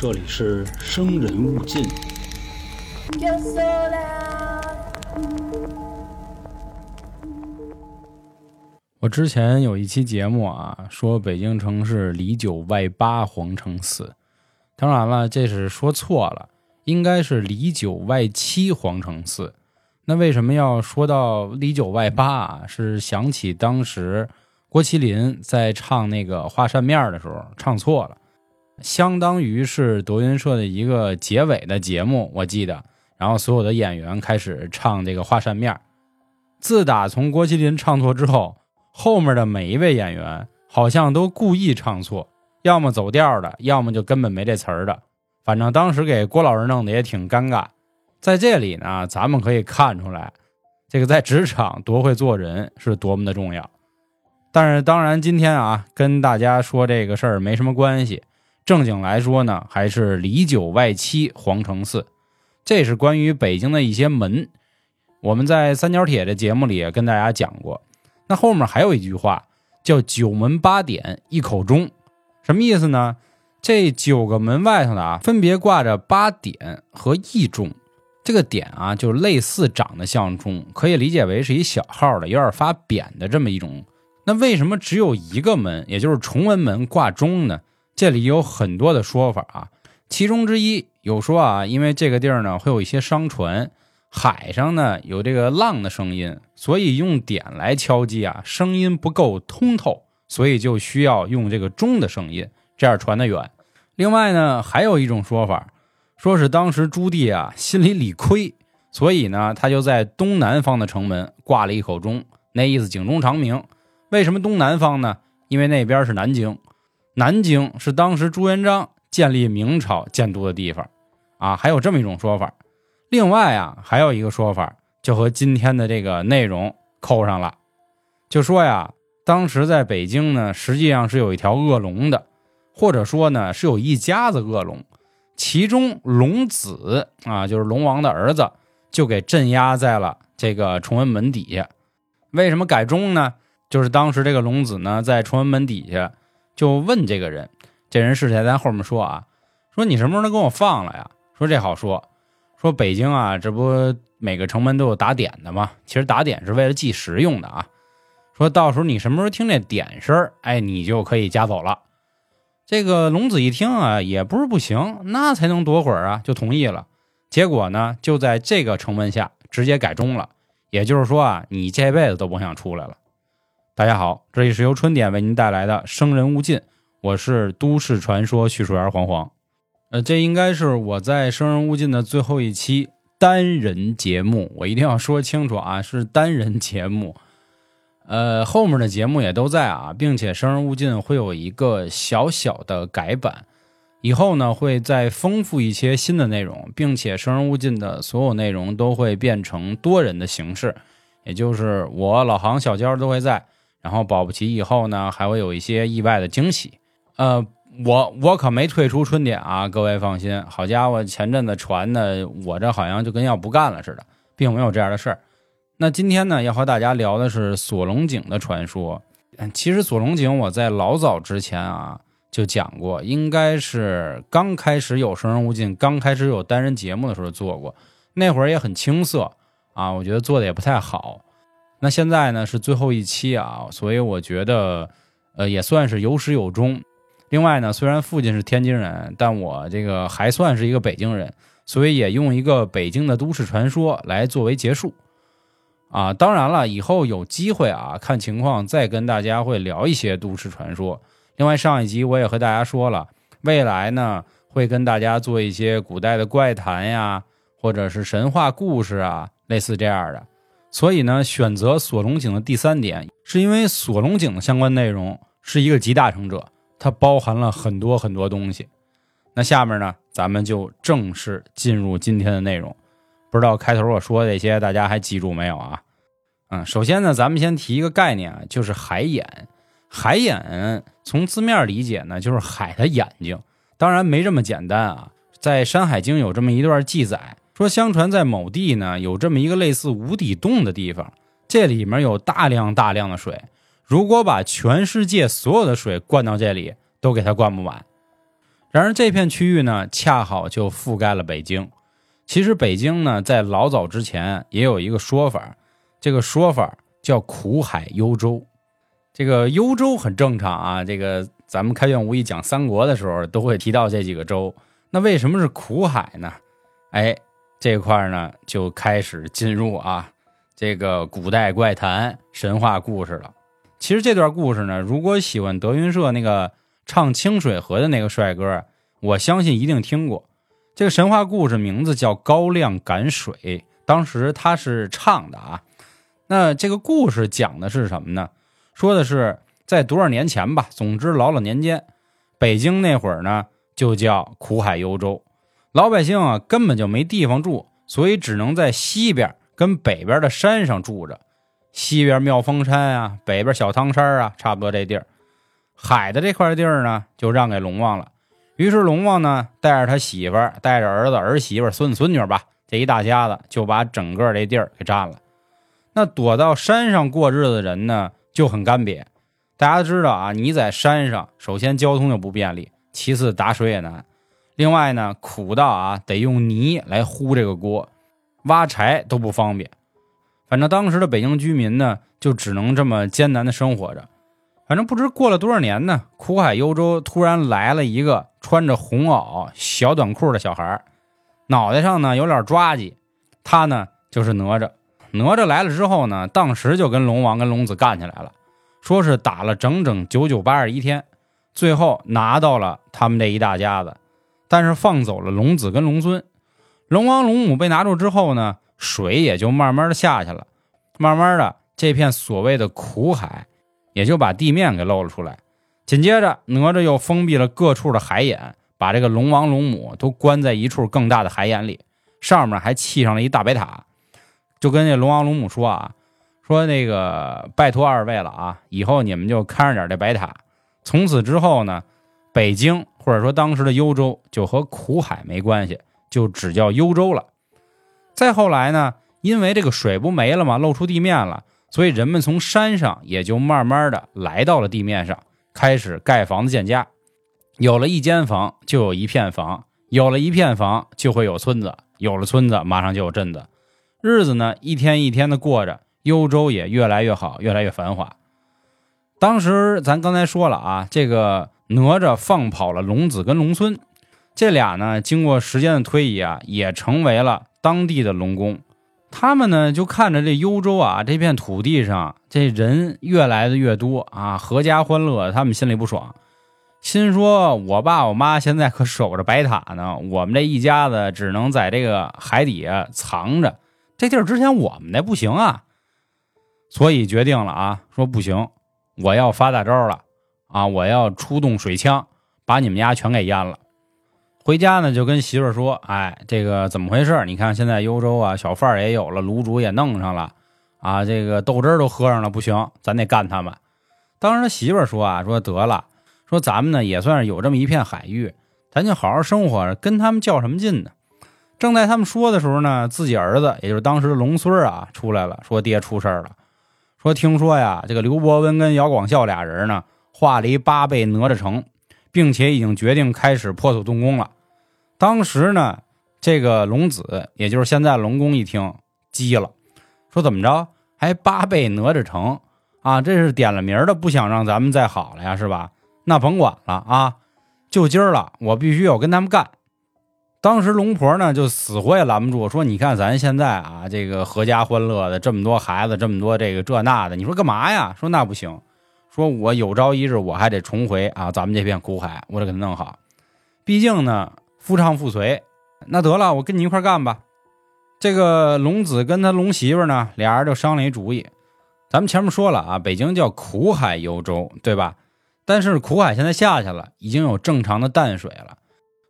这里是生人勿近。我之前有一期节目啊，说北京城是里九外八皇城寺，当然了，这是说错了，应该是里九外七皇城寺。那为什么要说到里九外八啊？是想起当时郭麒麟在唱那个画扇面的时候唱错了，相当于是德云社的一个结尾的节目，我记得。然后所有的演员开始唱这个画扇面。自打从郭麒麟唱错之后，后面的每一位演员好像都故意唱错，要么走调的，要么就根本没这词儿的。反正当时给郭老师弄得也挺尴尬。在这里呢，咱们可以看出来，这个在职场多会做人是多么的重要。但是当然，今天啊，跟大家说这个事儿没什么关系。正经来说呢，还是里九外七皇城寺，这是关于北京的一些门。我们在三角铁的节目里也跟大家讲过。那后面还有一句话叫“九门八点一口钟”，什么意思呢？这九个门外头的啊，分别挂着八点和一钟。这个点啊，就类似长得像钟，可以理解为是一小号的，有点发扁的这么一种。那为什么只有一个门，也就是崇文门挂钟呢？这里有很多的说法啊。其中之一有说啊，因为这个地儿呢会有一些商船，海上呢有这个浪的声音，所以用点来敲击啊，声音不够通透，所以就需要用这个钟的声音，这样传得远。另外呢，还有一种说法。说是当时朱棣啊心里理亏，所以呢他就在东南方的城门挂了一口钟，那意思警钟长鸣。为什么东南方呢？因为那边是南京，南京是当时朱元璋建立明朝建都的地方啊，还有这么一种说法。另外啊还有一个说法，就和今天的这个内容扣上了，就说呀，当时在北京呢，实际上是有一条恶龙的，或者说呢是有一家子恶龙。其中龙子啊，就是龙王的儿子，就给镇压在了这个崇文门底下。为什么改钟呢？就是当时这个龙子呢，在崇文门底下就问这个人，这人是谁？咱后面说啊。说你什么时候能给我放了呀？说这好说，说北京啊，这不每个城门都有打点的吗？其实打点是为了计时用的啊。说到时候你什么时候听这点声哎，你就可以夹走了。这个龙子一听啊，也不是不行，那才能躲会儿啊，就同意了。结果呢，就在这个城门下直接改钟了。也就是说啊，你这辈子都甭想出来了。大家好，这里是由春点为您带来的《生人勿近》，我是都市传说叙述员黄黄。呃，这应该是我在《生人勿近》的最后一期单人节目，我一定要说清楚啊，是单人节目。呃，后面的节目也都在啊，并且《生人勿近》会有一个小小的改版，以后呢会再丰富一些新的内容，并且《生人勿近》的所有内容都会变成多人的形式，也就是我老航、小娇都会在，然后保不齐以后呢还会有一些意外的惊喜。呃，我我可没退出春点啊，各位放心。好家伙，前阵子传的我这好像就跟要不干了似的，并没有这样的事儿。那今天呢，要和大家聊的是锁龙井的传说。其实锁龙井我在老早之前啊就讲过，应该是刚开始有《生人勿近》，刚开始有单人节目的时候做过，那会儿也很青涩啊，我觉得做的也不太好。那现在呢是最后一期啊，所以我觉得呃也算是有始有终。另外呢，虽然父亲是天津人，但我这个还算是一个北京人，所以也用一个北京的都市传说来作为结束。啊，当然了，以后有机会啊，看情况再跟大家会聊一些都市传说。另外，上一集我也和大家说了，未来呢会跟大家做一些古代的怪谈呀，或者是神话故事啊，类似这样的。所以呢，选择锁龙井的第三点，是因为锁龙井的相关内容是一个集大成者，它包含了很多很多东西。那下面呢，咱们就正式进入今天的内容。不知道开头我说的这些大家还记住没有啊？嗯，首先呢，咱们先提一个概念啊，就是海眼。海眼从字面理解呢，就是海的眼睛。当然没这么简单啊，在《山海经》有这么一段记载，说相传在某地呢有这么一个类似无底洞的地方，这里面有大量大量的水，如果把全世界所有的水灌到这里，都给它灌不满。然而这片区域呢，恰好就覆盖了北京。其实北京呢，在老早之前也有一个说法，这个说法叫苦海幽州。这个幽州很正常啊，这个咱们开卷无意讲三国的时候都会提到这几个州。那为什么是苦海呢？哎，这块呢就开始进入啊这个古代怪谈神话故事了。其实这段故事呢，如果喜欢德云社那个唱《清水河》的那个帅哥，我相信一定听过。这个神话故事名字叫《高亮赶水》，当时他是唱的啊。那这个故事讲的是什么呢？说的是在多少年前吧，总之老老年间，北京那会儿呢就叫苦海幽州，老百姓啊根本就没地方住，所以只能在西边跟北边的山上住着。西边妙峰山啊，北边小汤山啊，差不多这地儿。海的这块地儿呢，就让给龙王了。于是龙王呢，带着他媳妇儿，带着儿子、儿媳妇、孙子、孙女吧，这一大家子就把整个这地儿给占了。那躲到山上过日子的人呢，就很干瘪。大家知道啊，你在山上，首先交通就不便利，其次打水也难，另外呢，苦到啊得用泥来糊这个锅，挖柴都不方便。反正当时的北京居民呢，就只能这么艰难的生活着。反正不知过了多少年呢，苦海幽州突然来了一个穿着红袄、小短裤的小孩脑袋上呢有点抓髻，他呢就是哪吒。哪吒来了之后呢，当时就跟龙王跟龙子干起来了，说是打了整整九九八十一天，最后拿到了他们这一大家子，但是放走了龙子跟龙孙。龙王龙母被拿住之后呢，水也就慢慢的下去了，慢慢的这片所谓的苦海。也就把地面给露了出来。紧接着，哪吒又封闭了各处的海眼，把这个龙王龙母都关在一处更大的海眼里，上面还砌上了一大白塔，就跟那龙王龙母说啊，说那个拜托二位了啊，以后你们就看着点这白塔。从此之后呢，北京或者说当时的幽州就和苦海没关系，就只叫幽州了。再后来呢，因为这个水不没了嘛，露出地面了。所以人们从山上也就慢慢的来到了地面上，开始盖房子建家。有了一间房，就有一片房；有了一片房，就会有村子；有了村子，马上就有镇子。日子呢，一天一天的过着，幽州也越来越好，越来越繁华。当时咱刚才说了啊，这个哪吒放跑了龙子跟龙孙，这俩呢，经过时间的推移啊，也成为了当地的龙宫。他们呢，就看着这幽州啊，这片土地上这人越来的越多啊，阖家欢乐，他们心里不爽，心说：“我爸我妈现在可守着白塔呢，我们这一家子只能在这个海底下藏着，这地儿之前我们的不行啊。”所以决定了啊，说不行，我要发大招了啊，我要出动水枪，把你们家全给淹了。回家呢，就跟媳妇儿说：“哎，这个怎么回事？你看现在幽州啊，小贩儿也有了，卤煮也弄上了，啊，这个豆汁儿都喝上了，不行，咱得干他们。”当时媳妇儿说：“啊，说得了，说咱们呢也算是有这么一片海域，咱就好好生活，跟他们较什么劲呢？”正在他们说的时候呢，自己儿子，也就是当时的龙孙啊，出来了，说：“爹出事儿了，说听说呀，这个刘伯温跟姚广孝俩人呢，画了一八倍哪吒城，并且已经决定开始破土动工了。”当时呢，这个龙子，也就是现在龙宫，一听急了，说怎么着，还八倍哪吒城啊？这是点了名的，不想让咱们再好了呀，是吧？那甭管了啊，就今儿了，我必须要跟他们干。当时龙婆呢，就死活也拦不住，说你看咱现在啊，这个阖家欢乐的，这么多孩子，这么多这个这那的，你说干嘛呀？说那不行，说我有朝一日我还得重回啊，咱们这片苦海，我得给他弄好，毕竟呢。夫唱妇随，那得了，我跟你一块干吧。这个龙子跟他龙媳妇呢，俩人就商量一主意。咱们前面说了啊，北京叫苦海幽州，对吧？但是苦海现在下去了，已经有正常的淡水了。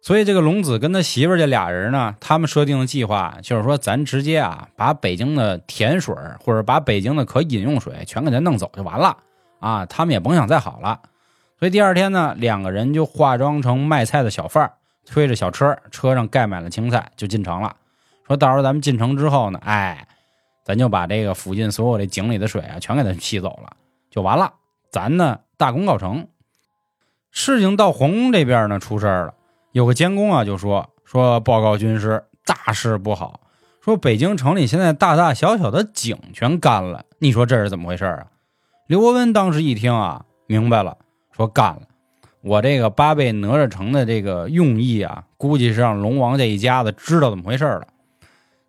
所以这个龙子跟他媳妇这俩人呢，他们设定的计划就是说，咱直接啊，把北京的甜水或者把北京的可饮用水全给他弄走就完了啊，他们也甭想再好了。所以第二天呢，两个人就化妆成卖菜的小贩儿。推着小车，车上盖满了青菜，就进城了。说到时候咱们进城之后呢，哎，咱就把这个附近所有这井里的水啊，全给它吸走了，就完了。咱呢，大功告成。事情到皇宫这边呢，出事儿了。有个监工啊就说说报告军师，大事不好，说北京城里现在大大小小的井全干了，你说这是怎么回事啊？刘伯温当时一听啊，明白了，说干了，我这个八倍哪吒城的这个用意啊，估计是让龙王这一家子知道怎么回事了。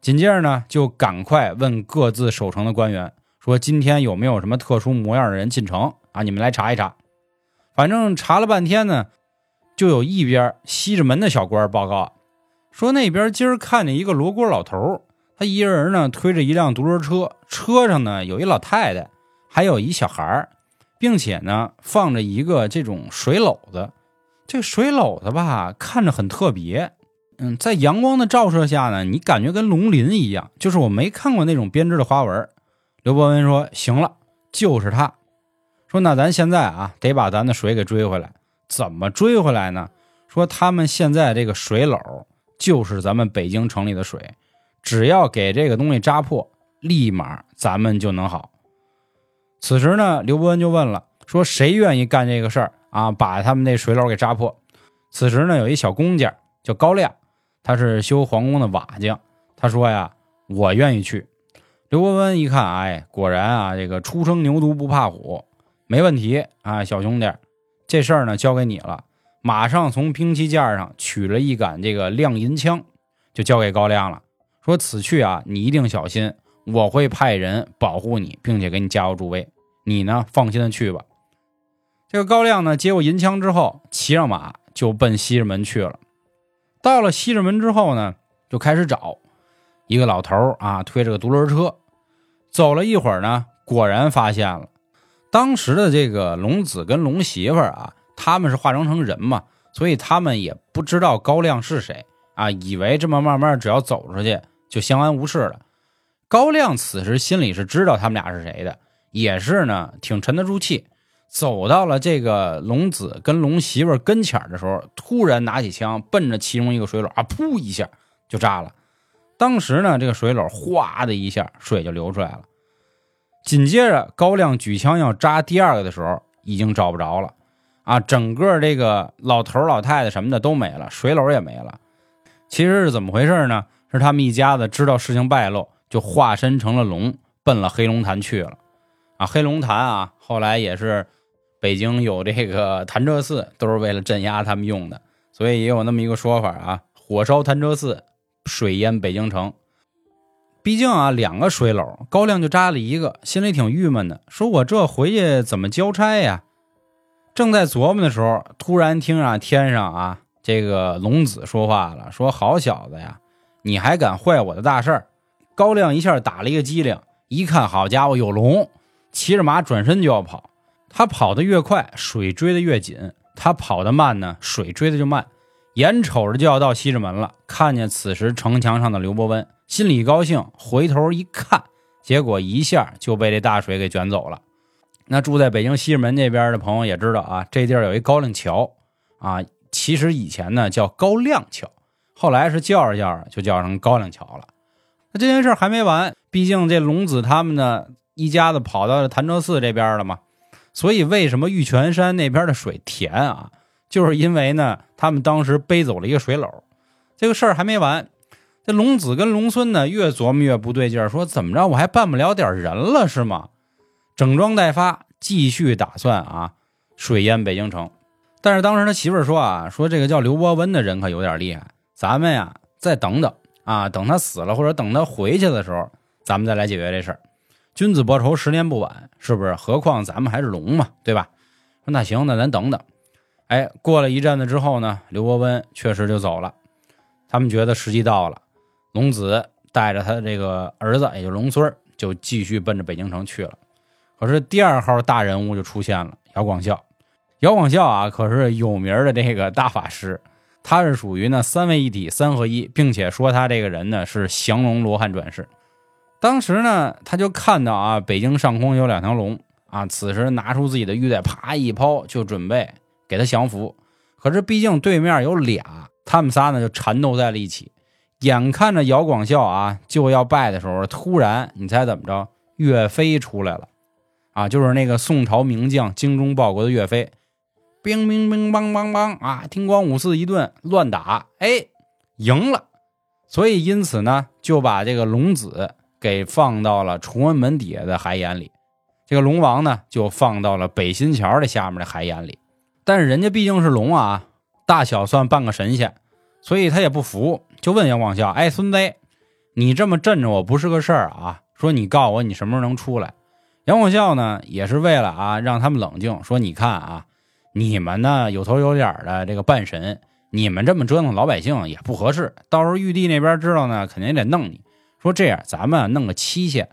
紧接着呢，就赶快问各自守城的官员，说今天有没有什么特殊模样的人进城啊？你们来查一查。反正查了半天呢，就有一边西直门的小官报告说，那边今儿看见一个罗锅老头，他一人呢推着一辆独轮车，车上呢有一老太太。还有一小孩儿，并且呢，放着一个这种水篓子。这个水篓子吧，看着很特别。嗯，在阳光的照射下呢，你感觉跟龙鳞一样，就是我没看过那种编织的花纹。刘伯温说：“行了，就是他。”说：“那咱现在啊，得把咱的水给追回来。怎么追回来呢？说他们现在这个水篓就是咱们北京城里的水，只要给这个东西扎破，立马咱们就能好。”此时呢，刘伯温就问了，说谁愿意干这个事儿啊？把他们那水篓给扎破。此时呢，有一小工匠叫高亮，他是修皇宫的瓦匠。他说呀，我愿意去。刘伯温一看，哎，果然啊，这个初生牛犊不怕虎，没问题啊，小兄弟，这事儿呢交给你了。马上从兵器架上取了一杆这个亮银枪，就交给高亮了，说此去啊，你一定小心。我会派人保护你，并且给你加油助威。你呢，放心的去吧。这个高亮呢，接过银枪之后，骑上马就奔西直门去了。到了西直门之后呢，就开始找一个老头啊，推着个独轮车。走了一会儿呢，果然发现了当时的这个龙子跟龙媳妇啊，他们是化妆成人嘛，所以他们也不知道高亮是谁啊，以为这么慢慢只要走出去就相安无事了。高亮此时心里是知道他们俩是谁的，也是呢，挺沉得住气。走到了这个龙子跟龙媳妇跟前的时候，突然拿起枪，奔着其中一个水篓啊，噗一下就炸了。当时呢，这个水篓哗的一下，水就流出来了。紧接着，高亮举枪要扎第二个的时候，已经找不着了啊！整个这个老头老太太什么的都没了，水篓也没了。其实是怎么回事呢？是他们一家子知道事情败露。就化身成了龙，奔了黑龙潭去了，啊，黑龙潭啊，后来也是北京有这个潭柘寺，都是为了镇压他们用的，所以也有那么一个说法啊，火烧潭柘寺，水淹北京城。毕竟啊，两个水篓，高亮就扎了一个，心里挺郁闷的，说我这回去怎么交差呀？正在琢磨的时候，突然听啊天上啊这个龙子说话了，说好小子呀，你还敢坏我的大事儿！高亮一下打了一个机灵，一看，好家伙，有龙！骑着马转身就要跑。他跑得越快，水追得越紧；他跑得慢呢，水追得就慢。眼瞅着就要到西直门了，看见此时城墙上的刘伯温，心里高兴，回头一看，结果一下就被这大水给卷走了。那住在北京西直门那边的朋友也知道啊，这地儿有一高亮桥啊，其实以前呢叫高亮桥，后来是叫着叫着就叫成高亮桥了。那这件事还没完，毕竟这龙子他们呢一家子跑到潭柘寺这边了嘛，所以为什么玉泉山那边的水甜啊？就是因为呢，他们当时背走了一个水篓。这个事儿还没完，这龙子跟龙孙呢越琢磨越不对劲儿，说怎么着我还办不了点人了是吗？整装待发，继续打算啊水淹北京城。但是当时他媳妇儿说啊，说这个叫刘伯温的人可有点厉害，咱们呀再等等。啊，等他死了，或者等他回去的时候，咱们再来解决这事儿。君子报仇，十年不晚，是不是？何况咱们还是龙嘛，对吧？说那行，那咱等等。哎，过了一阵子之后呢，刘伯温确实就走了。他们觉得时机到了，龙子带着他这个儿子，也就龙孙就继续奔着北京城去了。可是第二号大人物就出现了，姚广孝。姚广孝啊，可是有名的这个大法师。他是属于呢三位一体三合一，并且说他这个人呢是降龙罗汉转世。当时呢，他就看到啊，北京上空有两条龙啊，此时拿出自己的玉带，啪一抛，就准备给他降服。可是毕竟对面有俩，他们仨呢就缠斗在了一起。眼看着姚广孝啊就要败的时候，突然你猜怎么着？岳飞出来了啊，就是那个宋朝名将精忠报国的岳飞。乒乒乒乓乓乓啊，听光五四一顿乱打，哎，赢了。所以因此呢，就把这个龙子给放到了崇文门底下的海眼里，这个龙王呢就放到了北新桥的下面的海眼里。但是人家毕竟是龙啊，大小算半个神仙，所以他也不服，就问杨广孝：“哎，孙子，你这么镇着我不是个事儿啊？说你告我你什么时候能出来？”杨广孝呢，也是为了啊让他们冷静，说：“你看啊，你们呢有头有脸的这个半神，你们这么折腾老百姓也不合适，到时候玉帝那边知道呢，肯定得弄你。说这样，咱们弄个期限，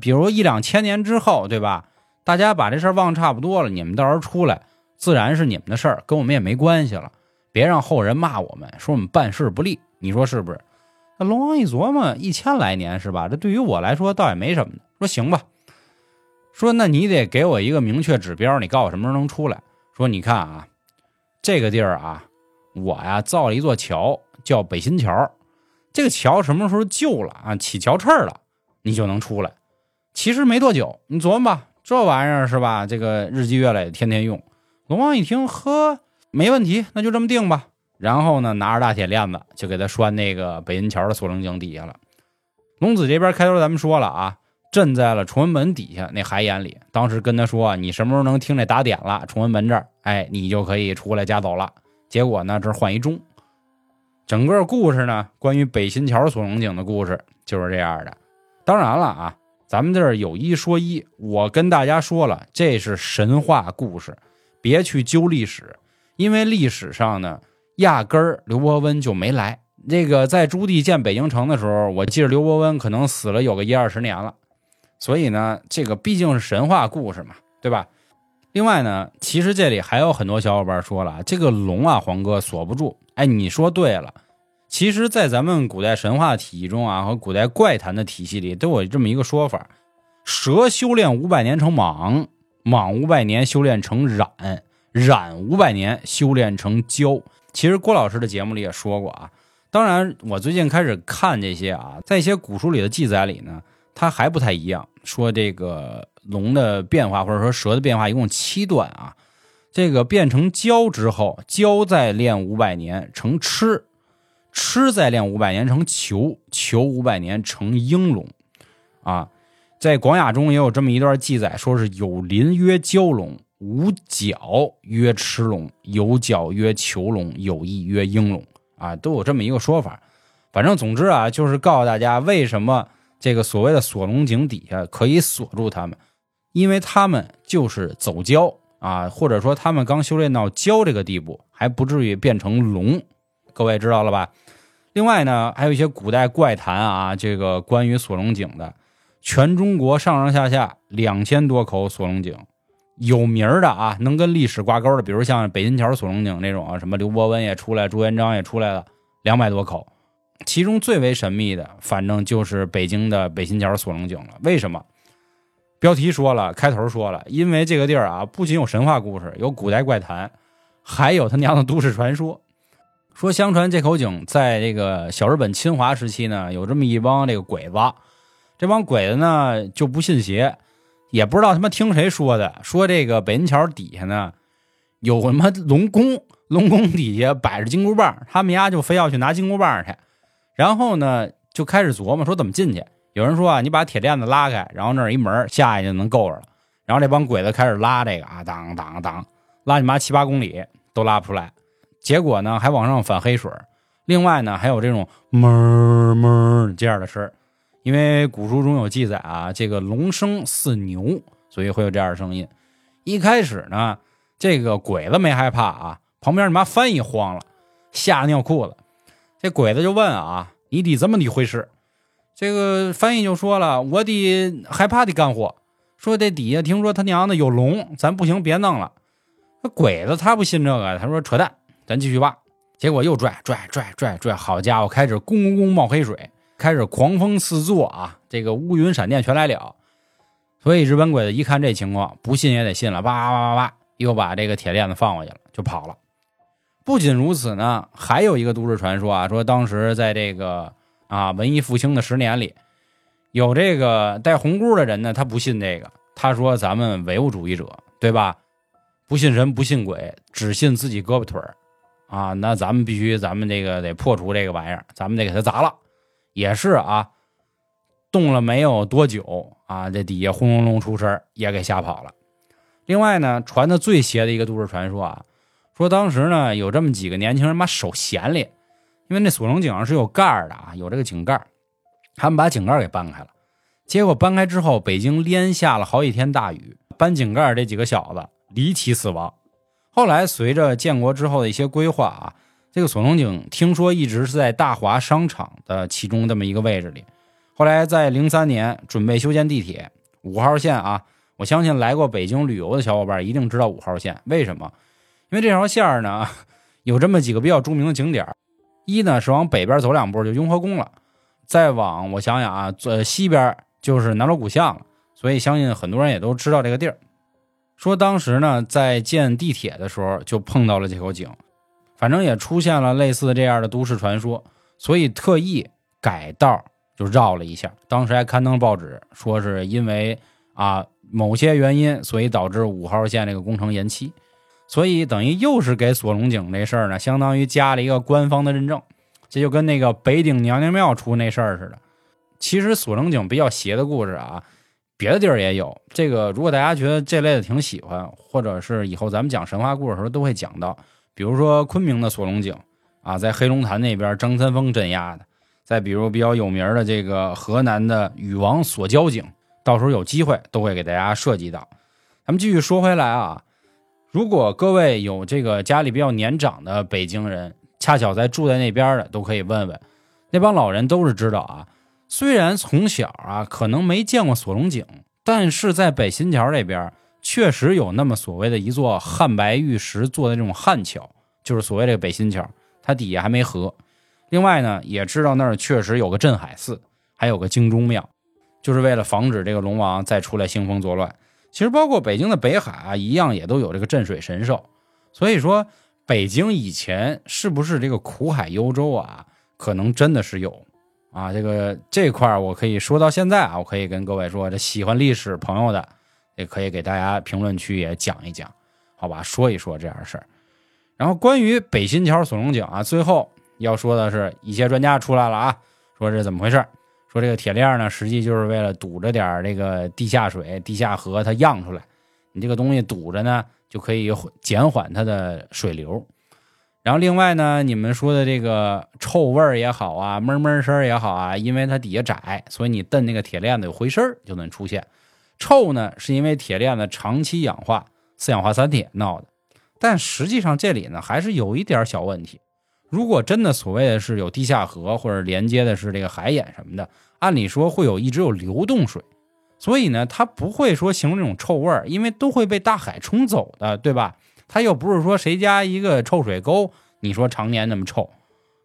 比如一两千年之后，对吧？大家把这事儿忘差不多了，你们到时候出来。”自然是你们的事儿，跟我们也没关系了。别让后人骂我们，说我们办事不利。你说是不是？那龙王一琢磨，一千来年是吧？这对于我来说倒也没什么的。说行吧。说那你得给我一个明确指标，你告诉我什么时候能出来。说你看啊，这个地儿啊，我呀造了一座桥，叫北新桥。这个桥什么时候旧了啊，起桥翅了，你就能出来。其实没多久，你琢磨吧，这玩意儿是吧？这个日积月累，天天用。龙王一听，呵，没问题，那就这么定吧。然后呢，拿着大铁链子就给他拴那个北新桥的锁龙井底下了。龙子这边开头咱们说了啊，镇在了崇文门底下那海眼里。当时跟他说，你什么时候能听这打点了？崇文门这儿，哎，你就可以出来家走了。结果呢，这换一钟。整个故事呢，关于北新桥锁龙井的故事就是这样的。当然了啊，咱们这儿有一说一，我跟大家说了，这是神话故事。别去揪历史，因为历史上呢，压根儿刘伯温就没来。这个在朱棣建北京城的时候，我记着刘伯温可能死了有个一二十年了。所以呢，这个毕竟是神话故事嘛，对吧？另外呢，其实这里还有很多小伙伴说了，这个龙啊，黄哥锁不住。哎，你说对了。其实，在咱们古代神话体系中啊，和古代怪谈的体系里，都有这么一个说法：蛇修炼五百年成蟒。蟒五百年修炼成蚺，蚺五百年修炼成蛟。其实郭老师的节目里也说过啊。当然，我最近开始看这些啊，在一些古书里的记载里呢，它还不太一样。说这个龙的变化，或者说蛇的变化，一共七段啊。这个变成蛟之后，蛟再练五百年成螭，螭再练五百年成虬，虬五百年成鹰龙，啊。在广雅中也有这么一段记载，说是有鳞曰蛟龙，无角曰螭龙，有角曰虬龙，有翼曰鹰龙，啊，都有这么一个说法。反正总之啊，就是告诉大家为什么这个所谓的锁龙井底下可以锁住他们，因为他们就是走蛟啊，或者说他们刚修炼到蛟这个地步，还不至于变成龙。各位知道了吧？另外呢，还有一些古代怪谈啊，这个关于锁龙井的。全中国上上下下两千多口锁龙井，有名的啊，能跟历史挂钩的，比如像北新桥锁龙井那种啊，什么刘伯温也出来，朱元璋也出来了，两百多口。其中最为神秘的，反正就是北京的北新桥锁龙井了。为什么？标题说了，开头说了，因为这个地儿啊，不仅有神话故事，有古代怪谈，还有他娘的都市传说。说相传这口井在这个小日本侵华时期呢，有这么一帮这个鬼子。这帮鬼子呢就不信邪，也不知道他妈听谁说的，说这个北新桥底下呢有什么龙宫，龙宫底下摆着金箍棒，他们家就非要去拿金箍棒去，然后呢就开始琢磨说怎么进去。有人说啊，你把铁链子拉开，然后那儿一门下去就能够着了。然后这帮鬼子开始拉这个啊，当当当，拉你妈七八公里都拉不出来，结果呢还往上反黑水，另外呢还有这种哞哞这样的声因为古书中有记载啊，这个龙生似牛，所以会有这样的声音。一开始呢，这个鬼子没害怕啊，旁边你妈翻译慌了，吓得尿裤子。这鬼子就问啊：“你得怎么一回事？”这个翻译就说了：“我得害怕的干活。”说这底下听说他娘的有龙，咱不行，别弄了。那鬼子他不信这个，他说扯淡，咱继续挖。结果又拽拽拽拽拽，好家伙，开始咣咣咣冒黑水。开始狂风四作啊，这个乌云闪电全来了，所以日本鬼子一看这情况，不信也得信了，叭叭叭叭，又把这个铁链子放过去了，就跑了。不仅如此呢，还有一个都市传说啊，说当时在这个啊文艺复兴的十年里，有这个戴红箍的人呢，他不信这个，他说咱们唯物主义者对吧？不信神不信鬼，只信自己胳膊腿儿啊，那咱们必须咱们这个得破除这个玩意儿，咱们得给他砸了。也是啊，动了没有多久啊，这底下轰隆隆出声也给吓跑了。另外呢，传的最邪的一个都市传说啊，说当时呢有这么几个年轻人把手闲里，因为那锁龙井上是有盖儿的啊，有这个井盖儿，他们把井盖儿给搬开了。结果搬开之后，北京连下了好几天大雨，搬井盖儿这几个小子离奇死亡。后来随着建国之后的一些规划啊，这个锁龙井听说一直是在大华商场的其中这么一个位置里。后来在零三年准备修建地铁五号线啊，我相信来过北京旅游的小伙伴一定知道五号线为什么？因为这条线儿呢有这么几个比较著名的景点一呢是往北边走两步就雍和宫了，再往我想想啊，呃西边。就是南锣鼓巷了，所以相信很多人也都知道这个地儿。说当时呢，在建地铁的时候就碰到了这口井，反正也出现了类似这样的都市传说，所以特意改道就绕了一下。当时还刊登报纸说是因为啊某些原因，所以导致五号线这个工程延期。所以等于又是给锁龙井这事儿呢，相当于加了一个官方的认证。这就跟那个北顶娘娘庙出那事儿似的。其实锁龙井比较邪的故事啊，别的地儿也有。这个如果大家觉得这类的挺喜欢，或者是以后咱们讲神话故事的时候都会讲到。比如说昆明的锁龙井啊，在黑龙潭那边张三丰镇压的。再比如比较有名的这个河南的禹王锁蛟井，到时候有机会都会给大家涉及到。咱们继续说回来啊，如果各位有这个家里比较年长的北京人，恰巧在住在那边的，都可以问问。那帮老人都是知道啊。虽然从小啊可能没见过锁龙井，但是在北新桥这边确实有那么所谓的一座汉白玉石做的这种汉桥，就是所谓这个北新桥，它底下还没河。另外呢，也知道那儿确实有个镇海寺，还有个京中庙，就是为了防止这个龙王再出来兴风作乱。其实包括北京的北海啊，一样也都有这个镇水神兽。所以说，北京以前是不是这个苦海幽州啊？可能真的是有。啊，这个这块儿我可以说到现在啊，我可以跟各位说，这喜欢历史朋友的也可以给大家评论区也讲一讲，好吧，说一说这样的事儿。然后关于北新桥锁龙井啊，最后要说的是一些专家出来了啊，说这怎么回事？说这个铁链呢，实际就是为了堵着点这个地下水、地下河它漾出来，你这个东西堵着呢，就可以减缓它的水流。然后另外呢，你们说的这个臭味儿也好啊，闷闷声也好啊，因为它底下窄，所以你蹬那个铁链子有回声就能出现。臭呢，是因为铁链子长期氧化，四氧化三铁闹的。但实际上这里呢，还是有一点小问题。如果真的所谓的是有地下河或者连接的是这个海眼什么的，按理说会有一直有流动水，所以呢，它不会说形成这种臭味儿，因为都会被大海冲走的，对吧？它又不是说谁家一个臭水沟，你说常年那么臭，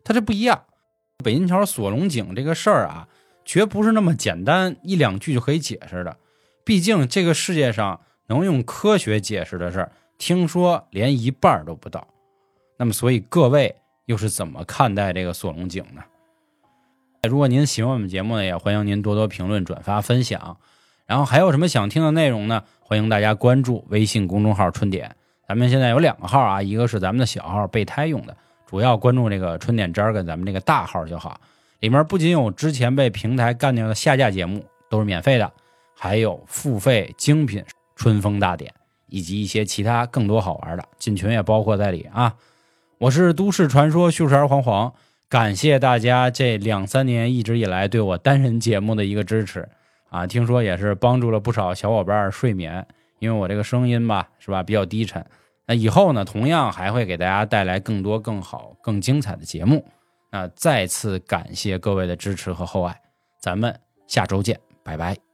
它这不一样。北新桥锁龙井这个事儿啊，绝不是那么简单一两句就可以解释的。毕竟这个世界上能用科学解释的事儿，听说连一半都不到。那么，所以各位又是怎么看待这个锁龙井呢？如果您喜欢我们节目呢，也欢迎您多多评论、转发、分享。然后还有什么想听的内容呢？欢迎大家关注微信公众号“春点”。咱们现在有两个号啊，一个是咱们的小号备胎用的，主要关注这个春点儿跟咱们这个大号就好。里面不仅有之前被平台干掉的下架节目都是免费的，还有付费精品春风大典，以及一些其他更多好玩的，进群也包括在里啊。我是都市传说叙述员黄黄，感谢大家这两三年一直以来对我单人节目的一个支持啊，听说也是帮助了不少小伙伴睡眠，因为我这个声音吧，是吧，比较低沉。那以后呢，同样还会给大家带来更多、更好、更精彩的节目。那再次感谢各位的支持和厚爱，咱们下周见，拜拜。